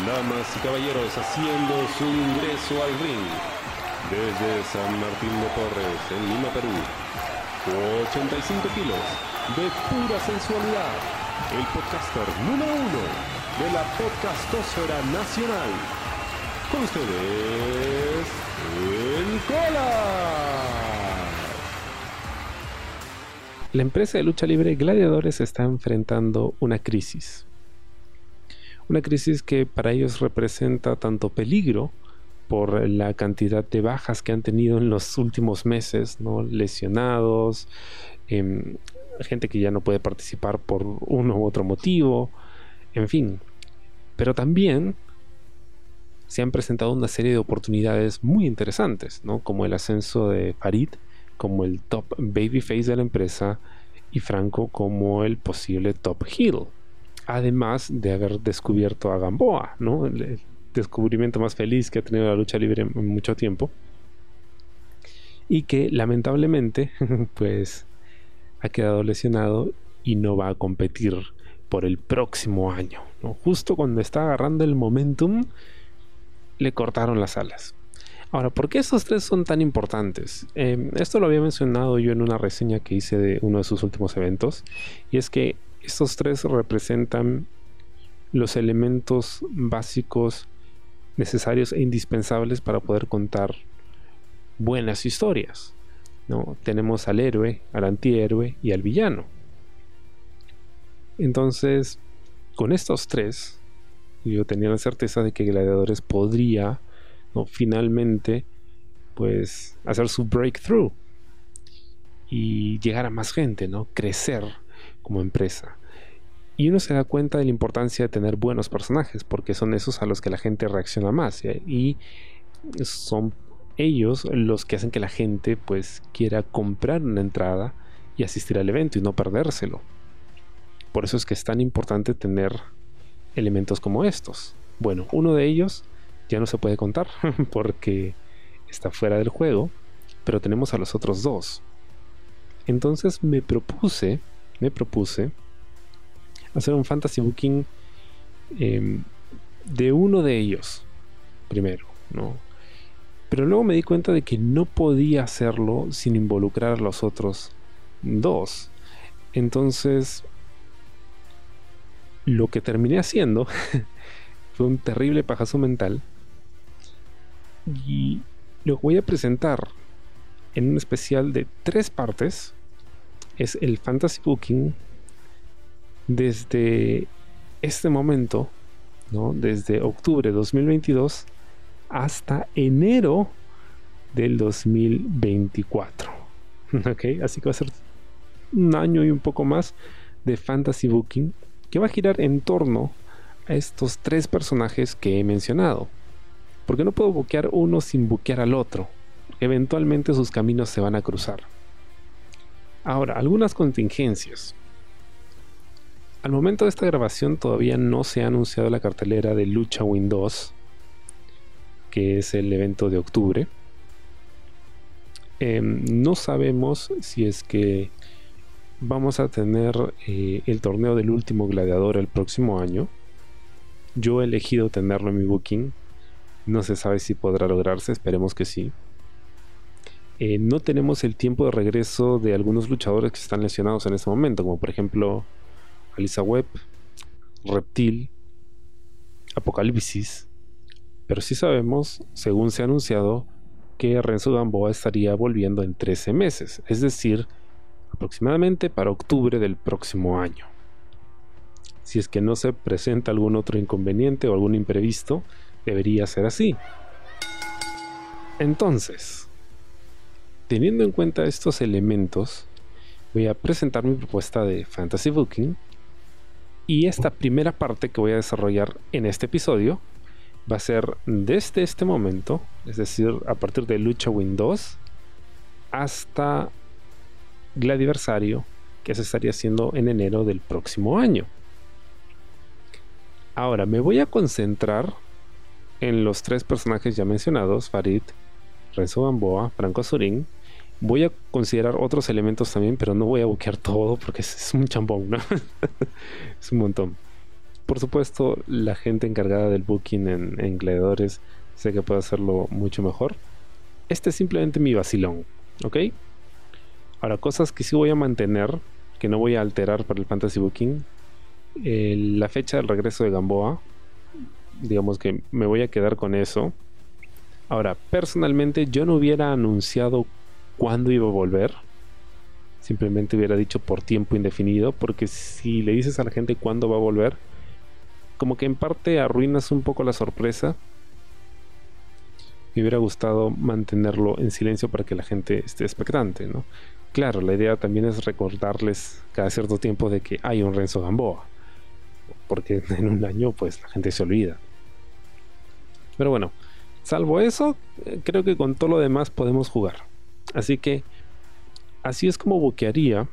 Damas y caballeros haciendo su ingreso al ring desde San Martín de Porres, en Lima, Perú. 85 kilos de pura sensualidad. El podcaster número uno de la podcastosfera nacional. Con ustedes, el Cola. La empresa de lucha libre Gladiadores está enfrentando una crisis. Una crisis que para ellos representa tanto peligro por la cantidad de bajas que han tenido en los últimos meses, ¿no? lesionados, em, gente que ya no puede participar por uno u otro motivo, en fin. Pero también se han presentado una serie de oportunidades muy interesantes, ¿no? como el ascenso de Farid como el top babyface de la empresa y Franco como el posible top heel. Además de haber descubierto a Gamboa, ¿no? El, descubrimiento más feliz que ha tenido la lucha libre en mucho tiempo. Y que lamentablemente, pues, ha quedado lesionado y no va a competir por el próximo año. Justo cuando está agarrando el momentum, le cortaron las alas. Ahora, ¿por qué estos tres son tan importantes? Em, esto lo había mencionado yo en una reseña que hice de uno de sus últimos eventos, y es que estos tres representan los elementos básicos necesarios e indispensables para poder contar buenas historias. ¿no? Tenemos al héroe, al antihéroe y al villano. Entonces, con estos tres, yo tenía la certeza de que Gladiadores podría finalmente pues hacer su breakthrough y llegar a más gente, ¿no? crecer como empresa. Y uno se da cuenta de la importancia de tener buenos personajes, porque son esos a los que la gente reacciona más. Y son ellos los que hacen que la gente pues quiera comprar una entrada y asistir al evento y no perdérselo. Por eso es que es tan importante tener elementos como estos. Bueno, uno de ellos ya no se puede contar porque está fuera del juego, pero tenemos a los otros dos. Entonces me propuse, me propuse hacer un fantasy booking em, de uno de ellos primero, ¿no? Pero luego me di cuenta de que no podía hacerlo sin involucrar a los otros dos. Entonces, lo que terminé haciendo fue un terrible pajazo mental y lo voy a presentar en un especial de tres partes. Es el Fantasy Booking desde este momento, ¿no? desde octubre de 2022 hasta enero del 2024. ¿Ok? Así que va a ser un año y un poco más de Fantasy Booking que va a girar en torno a estos tres personajes que he mencionado. Porque no puedo buquear uno sin buquear al otro. Eventualmente sus caminos se van a cruzar. Ahora, algunas contingencias. Al momento de esta grabación todavía no se ha anunciado la cartelera de Lucha Win 2, que es el evento de octubre. Em, no sabemos si es que vamos a tener eh, el torneo del último gladiador el próximo año. Yo he elegido tenerlo en mi booking no se sabe si podrá lograrse, esperemos que sí. Eh, no tenemos el tiempo de regreso de algunos luchadores que están lesionados en este momento, como por ejemplo Alisa Webb, Reptil, Apocalipsis. Pero sí sabemos, según se ha anunciado, que Renzo Gamboa estaría volviendo en 13 meses, es decir, aproximadamente para octubre del próximo año. Si es que no se presenta algún otro inconveniente o algún imprevisto, debería ser así. Entonces, teniendo en cuenta estos elementos, voy a presentar mi propuesta de Fantasy Booking y esta primera parte que voy a desarrollar en este episodio va a ser desde este momento, es decir, a partir de Lucha Win 2 hasta Gladiversario, que se estaría haciendo en enero del próximo año. Ahora me voy a concentrar en los tres personajes ya mencionados, Farid, Renzo Gamboa, Franco Surín, voy a considerar otros elementos también, pero no voy a buquear todo porque es, un chambón, ¿no? es un montón. por supuesto, la gente encargada del booking en, en Gladiadores sé que puede hacerlo mucho mejor. Este es simplemente mi vacilón, ¿ok? Ahora, cosas que sí voy a mantener, que no voy a alterar para el Fantasy Booking. Eh, la fecha del regreso de Gamboa, digamos que me voy a quedar con eso. Ahora, personalmente yo no hubiera anunciado cuándo iba a volver. Simplemente hubiera dicho por tiempo indefinido, porque si le dices a la gente cuándo va a volver, como que en parte arruinas un poco la sorpresa me hubiera gustado mantenerlo en silencio para que la gente esté expectante, ¿no? Claro, la idea también es recordarles cada cierto tiempo de que hay un Renzo Gamboa, porque en un año pues la gente se olvida. Pero bueno, salvo eso, eh, creo que con todo lo demás podemos jugar. Así que así es como buquearía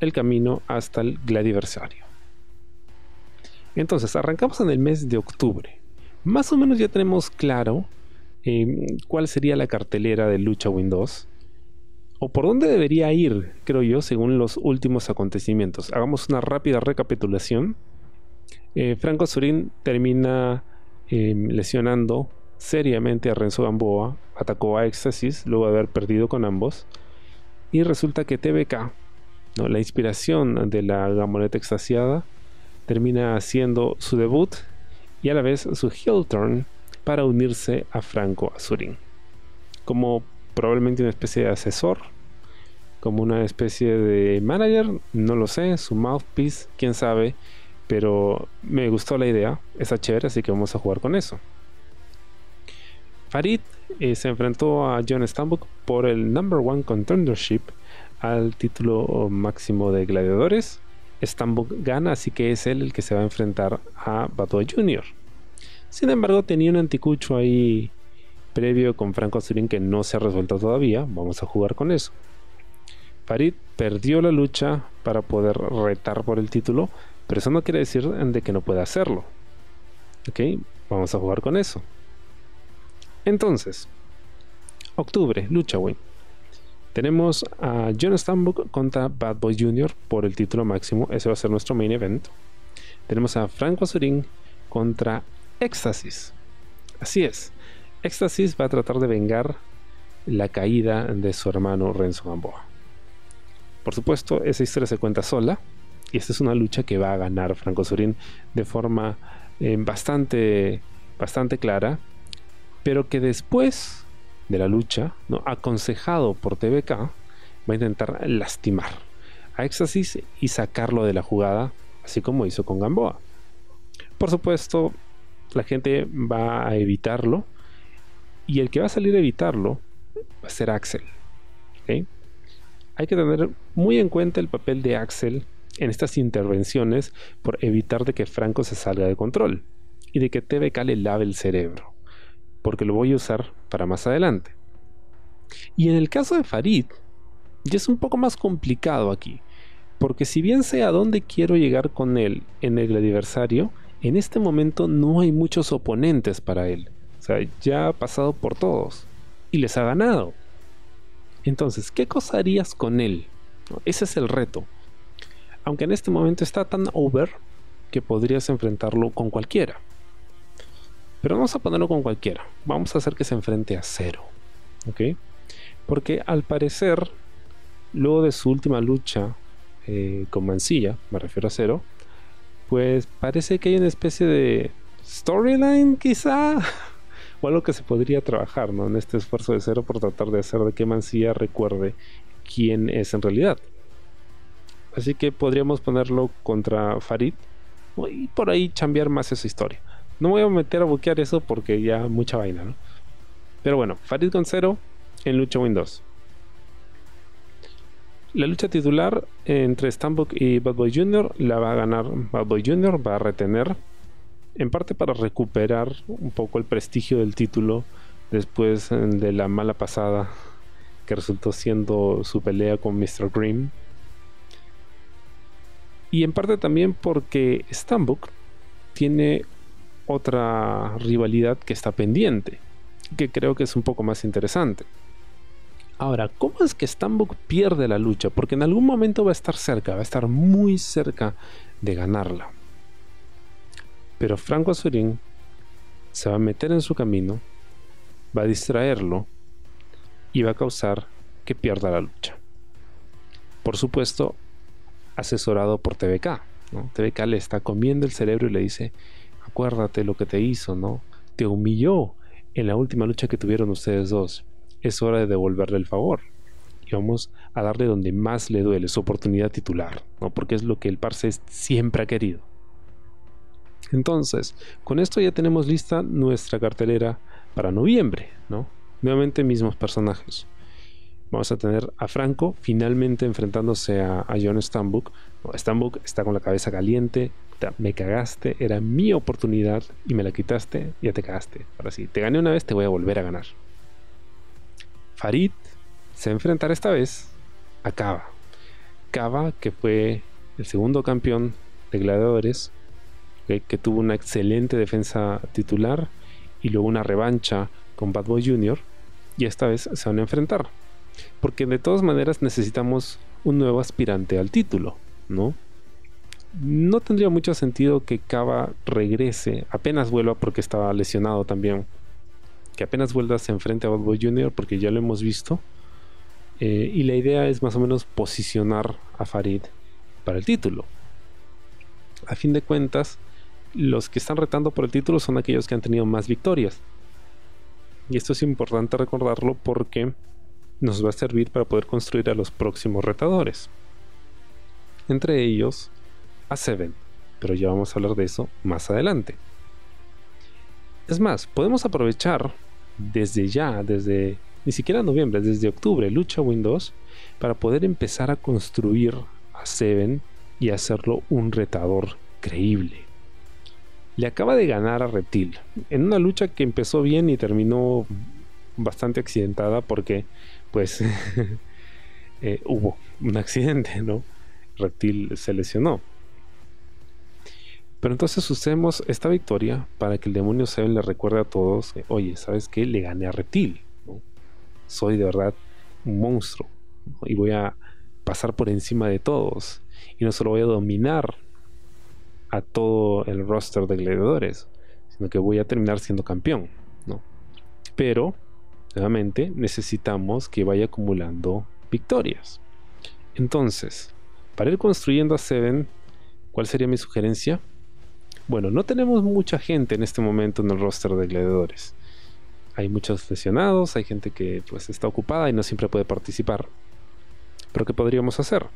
el camino hasta el gladiversario. Entonces, arrancamos en el mes de octubre. Más o menos ya tenemos claro Em, cuál sería la cartelera de Lucha Windows o por dónde debería ir, creo yo, según los últimos acontecimientos. Hagamos una rápida recapitulación. Eh, Franco Surin termina em, lesionando seriamente a Renzo Gamboa, atacó a Éxtasis luego de haber perdido con ambos, y resulta que TBK, la inspiración de la Gamoneta extasiada, termina haciendo su debut y a la vez su heel turn para unirse a Franco Azurín. Como probablemente una especie de asesor, como una especie de manager, no lo sé, su mouthpiece, quién sabe, pero me gustó la idea, está chévere, así que vamos a jugar con eso. Farid eh, se enfrentó a John Stambuk por el number one contendership al título máximo de gladiadores. Stambuk gana, así que es él el que se va a enfrentar a Bato Jr. Sin embargo, tenía un anticucho ahí previo con Franco Azurín que no se ha resuelto todavía. Vamos a jugar con eso. Farid perdió la lucha para poder retar por el título, pero eso no quiere decir de que no pueda hacerlo. Ok, vamos a jugar con eso. Entonces, octubre, lucha, win. Tenemos a John Stambuk contra Bad Boy Jr. por el título máximo. Ese va a ser nuestro main event. Tenemos a Franco Azurín contra Éxtasis. Así es. Éxtasis va a tratar de vengar la caída de su hermano Renzo Gamboa. Por supuesto, esa historia se cuenta sola. Y esta es una lucha que va a ganar Franco Surín de forma eh, bastante, bastante clara. Pero que después de la lucha, ¿no? aconsejado por TVK, va a intentar lastimar a Éxtasis y sacarlo de la jugada, así como hizo con Gamboa. Por supuesto, la gente va a evitarlo y el que va a salir a evitarlo va a ser Axel. Hay que tener muy en cuenta el papel de Axel en estas intervenciones por evitar de que Franco se salga de control y de que TVK le lave el cerebro, porque lo voy a usar para más adelante. Y en el caso de Farid, ya es un poco más complicado aquí, porque si bien sé a dónde quiero llegar con él en el aniversario, en este momento no hay muchos oponentes para él. O sea, ya ha pasado por todos y les ha ganado. Entonces, ¿qué cosa harías con él? Ese es el reto. Aunque en este momento está tan over que podrías enfrentarlo con cualquiera. Pero vamos a ponerlo con cualquiera. Vamos a hacer que se enfrente a cero. ¿Ok? Porque al parecer, luego de su última lucha eh, con Mancilla, me refiero a cero, pues parece que hay una especie de storyline quizá o algo que se podría trabajar ¿no? en este esfuerzo de cero por tratar de hacer de que Mancilla recuerde quién es en realidad. Así que podríamos ponerlo contra Farid y por ahí cambiar más esa historia. No voy a meter a buquear eso porque ya mucha vaina, ¿no? Pero bueno, Farid con cero en lucha Windows. La lucha titular entre Stambuk y Bad Boy Jr. la va a ganar Bad Boy Jr., va a retener, en parte para recuperar un poco el prestigio del título después eh, de la mala pasada que resultó siendo su pelea con Mr. Grimm. Y en parte también porque Stambuk tiene otra rivalidad que está pendiente, que creo que es un poco más interesante. Ahora, ¿cómo es que Stambuk pierde la lucha? Porque en algún momento va a estar cerca, va a estar muy cerca de ganarla. Pero Franco Azurín se va a meter en su camino, va a distraerlo y va a causar que pierda la lucha. Por supuesto, asesorado por TVK. ¿no? TVK le está comiendo el cerebro y le dice, acuérdate lo que te hizo, ¿no? Te humilló en la última lucha que tuvieron ustedes dos. Es hora de devolverle el favor. Y vamos a darle donde más le duele, su oportunidad titular, ¿no? Porque es lo que el Parse siempre ha querido. Entonces, con esto ya tenemos lista nuestra cartelera para noviembre, ¿no? Nuevamente mismos personajes. Vamos a tener a Franco finalmente enfrentándose a, John Stambuk. Stambuk está con la cabeza caliente. Me cagaste, era mi oportunidad y me la quitaste, ya te cagaste. Ahora sí, te gané una vez, te voy a volver a ganar. Farid se enfrentará esta vez a Kava. Kava, que fue el segundo campeón de gladiadores, que tuvo una excelente defensa titular y luego una revancha con Bad Boy Jr. Y esta vez se van a enfrentar. Porque de todas maneras necesitamos un nuevo aspirante al título, ¿no? No tendría mucho sentido que Kava regrese, apenas vuelva porque estaba lesionado también. Que apenas vuelva se enfrente a Bad Boy Jr. porque ya lo hemos visto. Eh, y la idea es más o menos posicionar a Farid para el título. A fin de cuentas, los que están retando por el título son aquellos que han tenido más victorias. Y esto es importante recordarlo porque nos va a servir para poder construir a los próximos retadores. Entre ellos, a Seven, pero ya vamos a hablar de eso más adelante. Es más, podemos aprovechar desde ya, desde ni siquiera noviembre, desde octubre, Lucha Windows, para poder empezar a construir a Seven y hacerlo un retador creíble. Le acaba de ganar a Reptil en una lucha que empezó bien y terminó bastante accidentada porque pues eh, hubo un accidente, ¿no? Reptil se lesionó. Pero entonces usemos esta victoria para que el demonio Seven le recuerde a todos, oye, ¿sabes qué? Le gané a Reptil. Soy de verdad un monstruo. Y voy a pasar por encima de todos. Y no solo voy a dominar a todo el roster de gladiadores, sino que voy a terminar siendo campeón. ¿no? Pero nuevamente necesitamos que vaya acumulando victorias. Entonces, para ir construyendo a Seven, ¿cuál sería mi sugerencia? Bueno, no tenemos mucha gente en este momento en el roster de gladiadores. Hay muchos lesionados, hay gente que pues está ocupada y no siempre puede participar. Pero ¿qué podríamos hacer?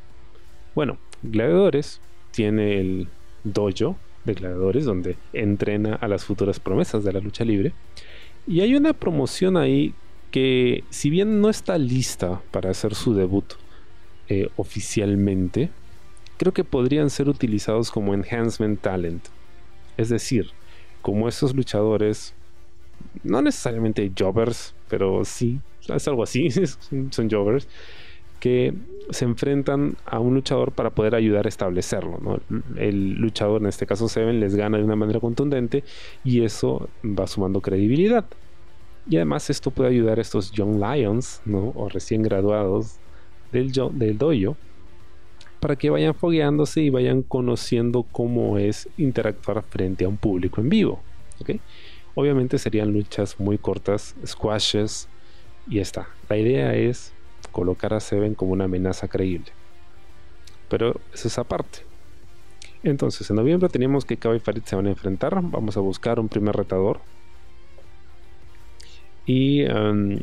Bueno, Gladiadores tiene el dojo de gladiadores donde entrena a las futuras promesas de la lucha libre. Y hay una promoción ahí que si bien no está lista para hacer su debut eh, oficialmente, creo que podrían ser utilizados como enhancement talent. Es decir, como esos luchadores, no necesariamente jobbers, pero sí, es algo así, son jobbers, que se enfrentan a un luchador para poder ayudar a establecerlo. El luchador, en este caso Seven, les gana de una manera contundente y eso va sumando credibilidad. Y además esto puede ayudar a estos Young Lions, ¿no? O recién graduados del, del dojo, para que vayan fogueándose y vayan conociendo cómo es interactuar frente a un público en vivo. Obviamente serían luchas muy cortas, squashes, y está. La idea es colocar a Seven como una amenaza creíble. Pero es esa parte. Entonces, en noviembre teníamos que Kaba y Farid se van a enfrentar. Vamos a buscar un primer retador y em,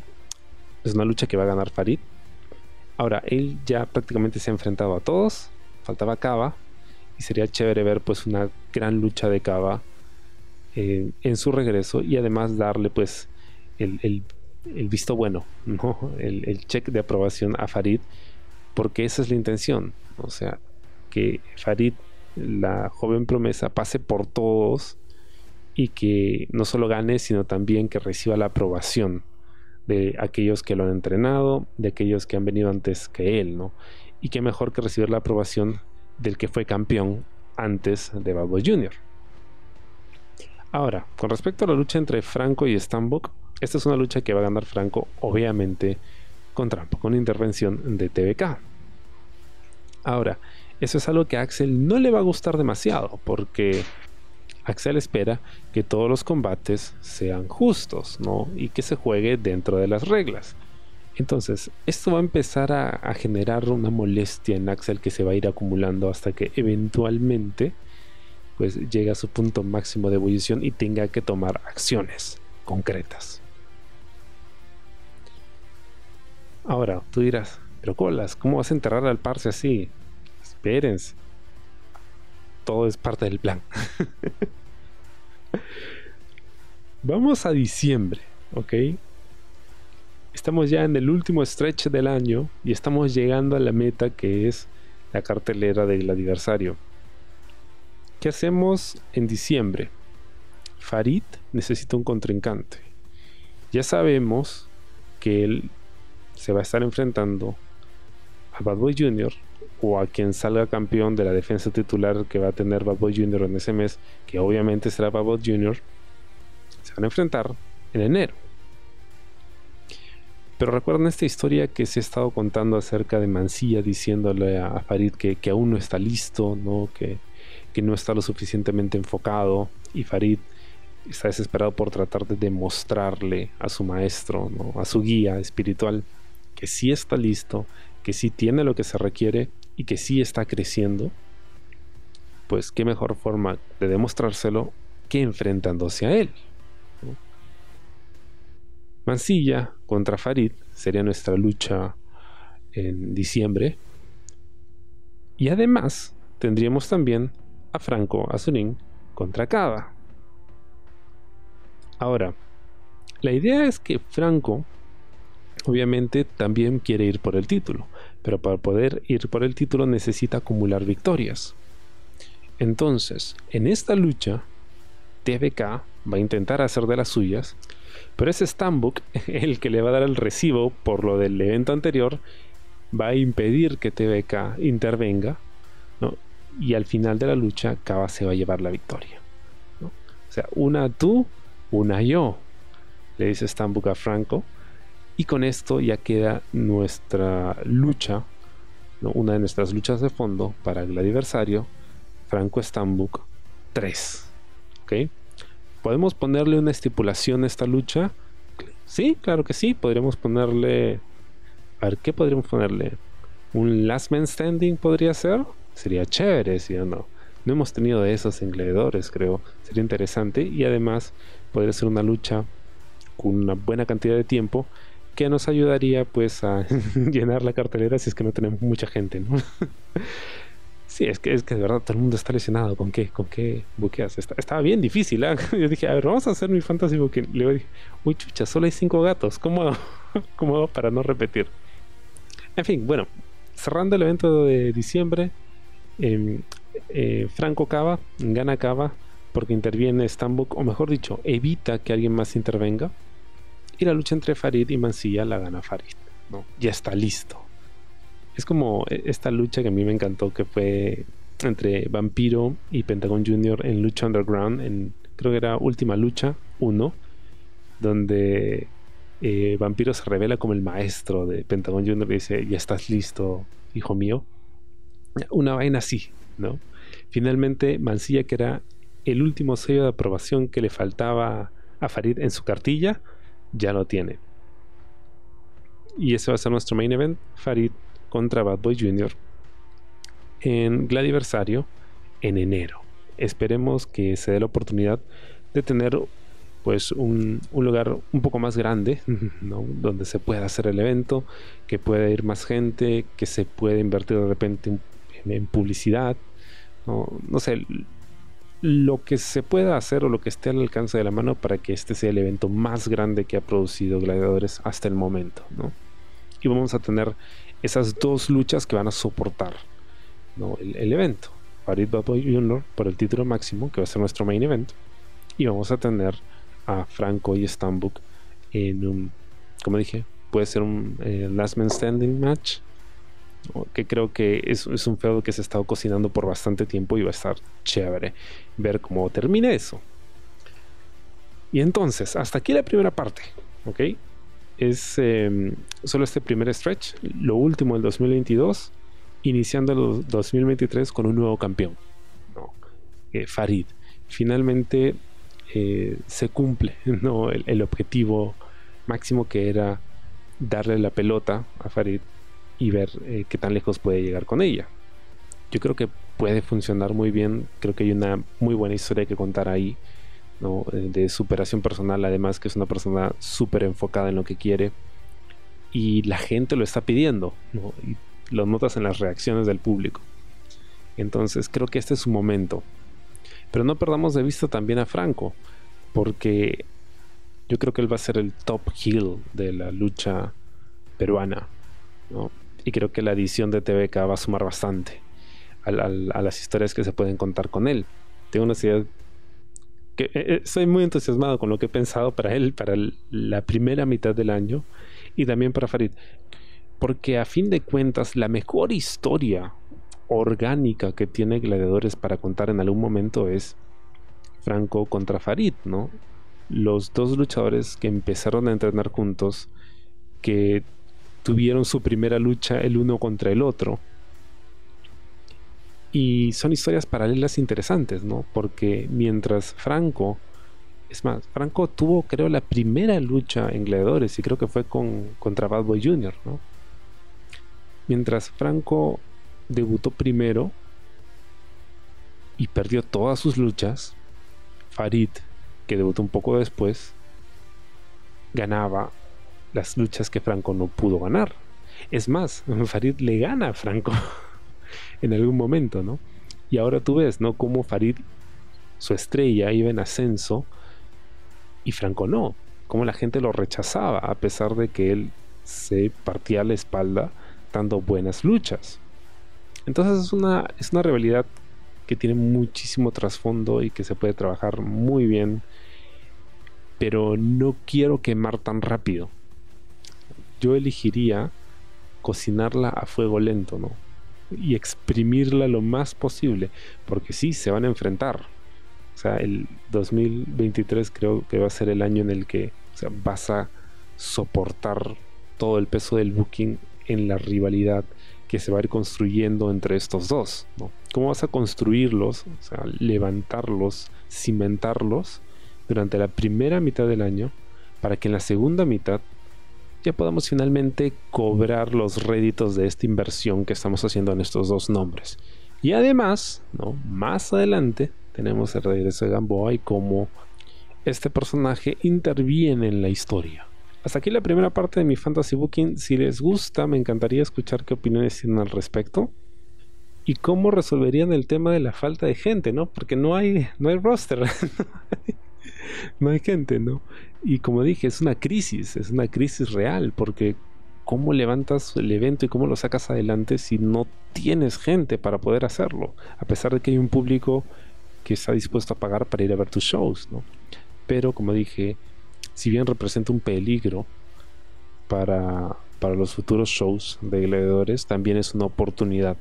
es una lucha que va a ganar Farid. Ahora, él ya prácticamente se ha enfrentado a todos. Faltaba Kava. Y sería chévere ver pues una gran lucha de Kava eh, en su regreso. Y además darle pues el, visto bueno, ¿no? El, el, check de aprobación a Farid. Porque esa es la intención. O sea, que Farid, la joven promesa, pase por todos y que no solo gane, sino también que reciba la aprobación de aquellos que lo han entrenado, de aquellos que han venido antes que él, ¿no? Y qué mejor que recibir la aprobación del que fue campeón antes de Bad Jr. Ahora, con respecto a la lucha entre Franco y Stambuk, esta es una lucha que va a ganar Franco, obviamente, con trampa, con intervención de TVK. Ahora, eso es algo que a Axel no le va a gustar demasiado, porque Axel espera que todos los combates sean justos, ¿no? Y que se juegue dentro de las reglas. Entonces, esto va a empezar a, generar una molestia en Axel que se va a ir acumulando hasta que eventualmente pues llegue a su punto máximo de ebullición y tenga que tomar acciones concretas. Ahora, tú dirás, pero colas, ¿cómo vas a enterrar al parce así? Espérense. Todo es parte del plan. Vamos a diciembre, ¿ok? Estamos ya en el último stretch del año y estamos llegando a la meta que es la cartelera del aniversario. ¿Qué hacemos en diciembre? Farid necesita un contrincante. Ya sabemos que él se va a estar enfrentando a Bad Boy Jr. o a quien salga campeón de la defensa titular que va a tener Bad Boy Jr. en ese mes, que obviamente será Bad Boy Jr. Se van a enfrentar en enero. Pero recuerdan esta historia que se ha estado contando acerca de Mancilla diciéndole a, Farid que, aún no está listo, ¿no? Que, que, no está lo suficientemente enfocado y Farid está desesperado por tratar de demostrarle a su maestro, ¿no? a su guía espiritual, que sí está listo, que sí tiene lo que se requiere y que sí está creciendo. Pues qué mejor forma de demostrárselo que enfrentándose a él. Mansilla contra Farid sería nuestra lucha en diciembre. Y además tendríamos también a Franco Azurín contra Cava. Ahora, la idea es que Franco obviamente también quiere ir por el título, pero para poder ir por el título necesita acumular victorias. Entonces, en esta lucha, TBK va a intentar hacer de las suyas pero ese Stambuk, el que le va a dar el recibo por lo del evento anterior, va a impedir que TBK intervenga. Y al final de la lucha, Kaba se va a llevar la victoria. O sea, una tú, una yo, le dice Stambuk a Franco. Y con esto ya queda nuestra lucha, una de nuestras luchas de fondo para el aniversario, Franco Stambuk 3. ¿Ok? ¿Podemos ponerle una estipulación a esta lucha? Sí, claro que sí. Podríamos ponerle. A ver, ¿qué podríamos ponerle? ¿Un Last Man Standing podría ser? Sería chévere, si o no. No hemos tenido de esos en creo. Sería interesante. Y además, podría ser una lucha con una buena cantidad de tiempo que nos ayudaría pues a llenar la cartelera si es que no tenemos mucha gente, ¿no? Sí, es que, es que de verdad todo el mundo está lesionado. ¿Con qué? ¿Con qué buqueas? estaba bien difícil. ¿eh? Yo dije, a ver, vamos a hacer mi fantasy buque. Le dije, uy, chucha, solo hay cinco gatos. ¿Cómo, ¿Cómo para no repetir? En fin, bueno, cerrando el evento de diciembre, em, eh, Franco Cava gana Cava porque interviene Stambuk, o mejor dicho, evita que alguien más intervenga. Y la lucha entre Farid y Mansilla la gana Farid. ¿no? Ya está listo es como e, esta lucha que a mí me encantó, que fue entre Vampiro y Pentagon Jr. en Lucha Underground, en creo que era Última Lucha 1, donde eh, Vampiro se revela como el maestro de Pentagon Jr. y dice, ya estás listo, hijo mío. Una vaina así, ¿no? Finalmente, Mancilla, que era el último sello de aprobación que le faltaba a Farid en su cartilla, ya lo tiene. Y ese va a ser nuestro main event. Farid contra Bad Boy Jr. en Gladiversario en enero. Esperemos que se dé la oportunidad de tener pues un, lugar un poco más grande donde se pueda hacer el evento, que pueda ir más gente, que se pueda invertir de repente en, publicidad, ¿no? no sé, lo que se pueda hacer o lo que esté al alcance de la mano para que este sea el evento más grande que ha producido Gladiadores hasta el momento. ¿no? Y vamos a tener esas dos luchas que van a soportar el, evento. Farid Boy Jr. por el título máximo, que va a ser nuestro main event. Y vamos a tener a Franco y Stambuk en un, como dije, puede ser un eh, Last Man Standing match. Que creo que es, un feudo que se ha estado cocinando por bastante tiempo y va a estar chévere ver cómo termina eso. Y entonces, hasta aquí la primera parte. ¿Ok? es em, solo este primer stretch, lo último del 2022, iniciando el 2023 con un nuevo campeón, eh, Farid. finalmente eh, se cumple ¿no? el, objetivo máximo que era darle la pelota a Farid y ver eh, qué tan lejos puede llegar con ella. Yo creo que puede funcionar muy bien, creo que hay una muy buena historia que contar ahí, ¿no? Eh, de superación personal, además que es una persona súper enfocada en lo que quiere y la gente lo está pidiendo, ¿no? y lo notas en las reacciones del público. Entonces creo que este es su momento. Pero no perdamos de vista también a Franco, porque yo creo que él va a ser el top heel de la lucha peruana. Y creo que la edición de TVK va a sumar bastante a, las historias que se pueden contar con él. Tengo una idea que eh, eh, estoy muy entusiasmado con lo que he pensado para él, para la primera mitad del año y también para Farid. Porque a fin de cuentas, la mejor historia orgánica que tiene Gladiadores para contar en algún momento es Franco contra Farid, ¿no? Los dos luchadores que empezaron a entrenar juntos, que tuvieron su primera lucha el uno contra el otro. Y son historias paralelas interesantes, ¿no? Porque mientras Franco, es más, Franco tuvo creo la primera lucha en Gladiadores y creo que fue con, contra Bad Boy Jr., ¿no? Mientras Franco debutó primero y perdió todas sus luchas, Farid, que debutó un poco después, ganaba las luchas que Franco no pudo ganar. Es más, Farid le gana a Franco en algún momento, ¿no? Y ahora tú ves, ¿no? Cómo Farid, su estrella, iba en ascenso y Franco no. Cómo la gente lo rechazaba a pesar de que él se partía la espalda dando buenas luchas. Entonces es una, es una rivalidad que tiene muchísimo trasfondo y que se puede trabajar muy bien. Pero no quiero quemar tan rápido. Yo elegiría cocinarla a fuego lento, ¿no? Y exprimirla lo más posible. Porque sí, se van a enfrentar. O sea, el 2023 creo que va a ser el año en el que vas a soportar todo el peso del booking en la rivalidad que se va a ir construyendo entre estos dos. ¿Cómo vas a construirlos, o sea, levantarlos, cimentarlos durante la primera mitad del año para que en la segunda mitad ya podamos finalmente cobrar los réditos de esta inversión que estamos haciendo en estos dos nombres? Y además, ¿no? más adelante tenemos el regreso de Gamboa y cómo este personaje interviene en la historia. Hasta aquí la primera parte de mi fantasy booking. Si les gusta, me encantaría escuchar qué opiniones tienen al respecto. Y cómo resolverían el tema de la falta de gente, ¿no? Porque no hay, no hay roster. no hay gente, ¿no? Y como dije, es una crisis, es una crisis real, porque ¿cómo levantas el evento y cómo lo sacas adelante si no tienes gente para poder hacerlo? A pesar de que hay un público que está dispuesto a pagar para ir a ver tus shows, ¿no? Pero como dije, si bien representa un peligro para, los futuros shows de gladiadores, también es una oportunidad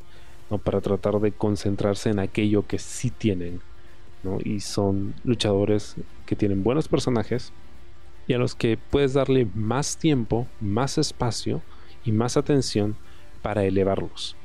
para tratar de concentrarse en aquello que sí tienen. Y son luchadores que tienen buenos personajes y a los que puedes darle más tiempo, más espacio y más atención para elevarlos.